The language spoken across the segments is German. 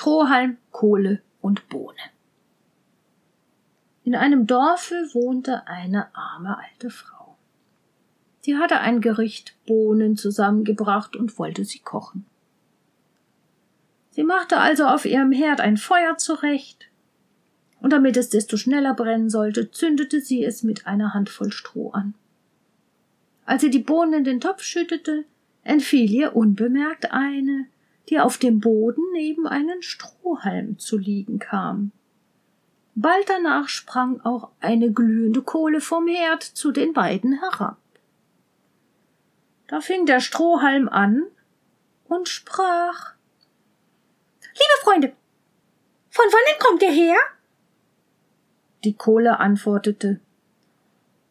Strohhalm, Kohle und Bohne. In einem Dorfe wohnte eine arme alte Frau. Sie hatte ein Gericht Bohnen zusammengebracht und wollte sie kochen. Sie machte also auf ihrem Herd ein Feuer zurecht, und damit es desto schneller brennen sollte, zündete sie es mit einer Handvoll Stroh an. Als sie die Bohnen in den Topf schüttete, entfiel ihr unbemerkt eine, die auf dem Boden neben einen Strohhalm zu liegen kam. Bald danach sprang auch eine glühende Kohle vom Herd zu den beiden herab. Da fing der Strohhalm an und sprach Liebe Freunde, von wannen kommt ihr her? Die Kohle antwortete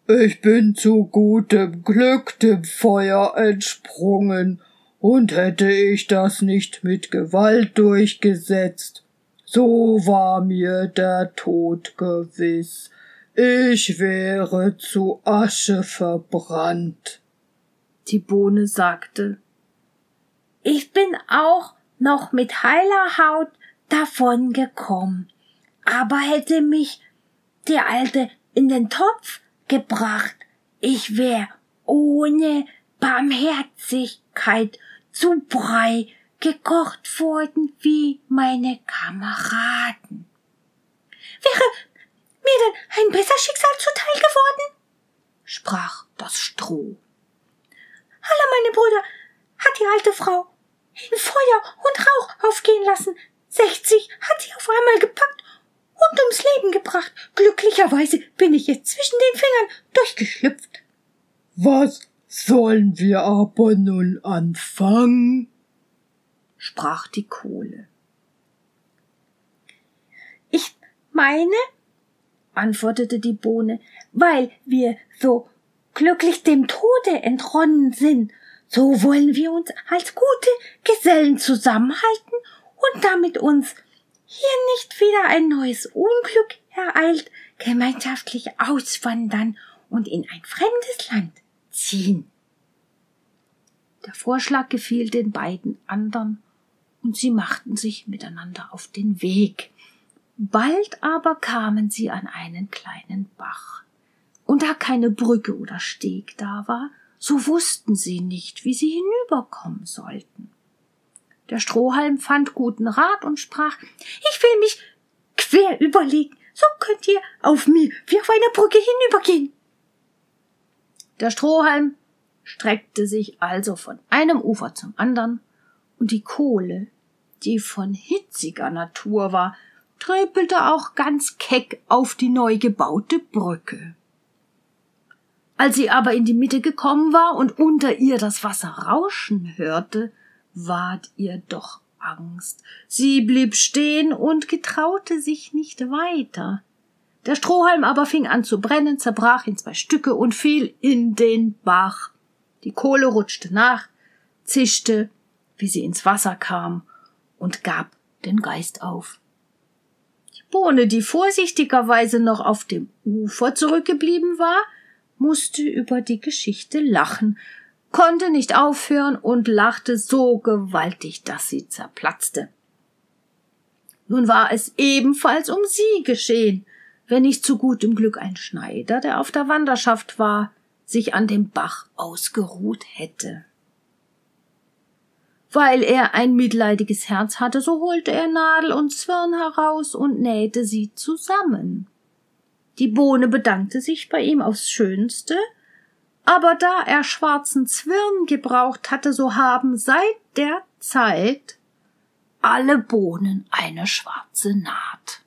Ich bin zu gutem Glück dem Feuer entsprungen, und hätte ich das nicht mit Gewalt durchgesetzt, so war mir der Tod gewiss. Ich wäre zu Asche verbrannt. Die Bohne sagte Ich bin auch noch mit heiler Haut davon gekommen, aber hätte mich die Alte in den Topf gebracht, ich wär ohne Barmherzigkeit zu Brei gekocht worden wie meine Kameraden. Wäre mir denn ein besser Schicksal zuteil geworden? sprach das Stroh. Alle meine Brüder hat die alte Frau in Feuer und Rauch aufgehen lassen. Sechzig hat sie auf einmal gepackt und ums Leben gebracht. Glücklicherweise bin ich jetzt zwischen den Fingern durchgeschlüpft. Was sollen wir aber nun anfangen? sprach die Kohle. Ich meine, antwortete die Bohne, weil wir so glücklich dem Tode entronnen sind, so wollen wir uns als gute Gesellen zusammenhalten und damit uns hier nicht wieder ein neues Unglück ereilt, gemeinschaftlich auswandern und in ein fremdes Land ziehen. Der Vorschlag gefiel den beiden andern, und sie machten sich miteinander auf den Weg. Bald aber kamen sie an einen kleinen Bach. Und da keine Brücke oder Steg da war, so wussten sie nicht, wie sie hinüberkommen sollten. Der Strohhalm fand guten Rat und sprach Ich will mich quer überlegen, so könnt ihr auf mir wie auf einer Brücke hinübergehen. Der Strohhalm streckte sich also von einem Ufer zum andern, und die Kohle, die von hitziger Natur war, tröpelte auch ganz keck auf die neu gebaute Brücke. Als sie aber in die Mitte gekommen war und unter ihr das Wasser rauschen hörte, ward ihr doch Angst. Sie blieb stehen und getraute sich nicht weiter. Der Strohhalm aber fing an zu brennen, zerbrach in zwei Stücke und fiel in den Bach. Die Kohle rutschte nach, zischte, wie sie ins Wasser kam, und gab den Geist auf. Die Bohne, die vorsichtigerweise noch auf dem Ufer zurückgeblieben war, musste über die Geschichte lachen, konnte nicht aufhören und lachte so gewaltig, dass sie zerplatzte. Nun war es ebenfalls um sie geschehen, wenn nicht zu gutem Glück ein Schneider, der auf der Wanderschaft war, sich an dem Bach ausgeruht hätte. Weil er ein mitleidiges Herz hatte, so holte er Nadel und Zwirn heraus und nähte sie zusammen. Die Bohne bedankte sich bei ihm aufs Schönste, aber da er schwarzen Zwirn gebraucht hatte, so haben seit der Zeit alle Bohnen eine schwarze Naht.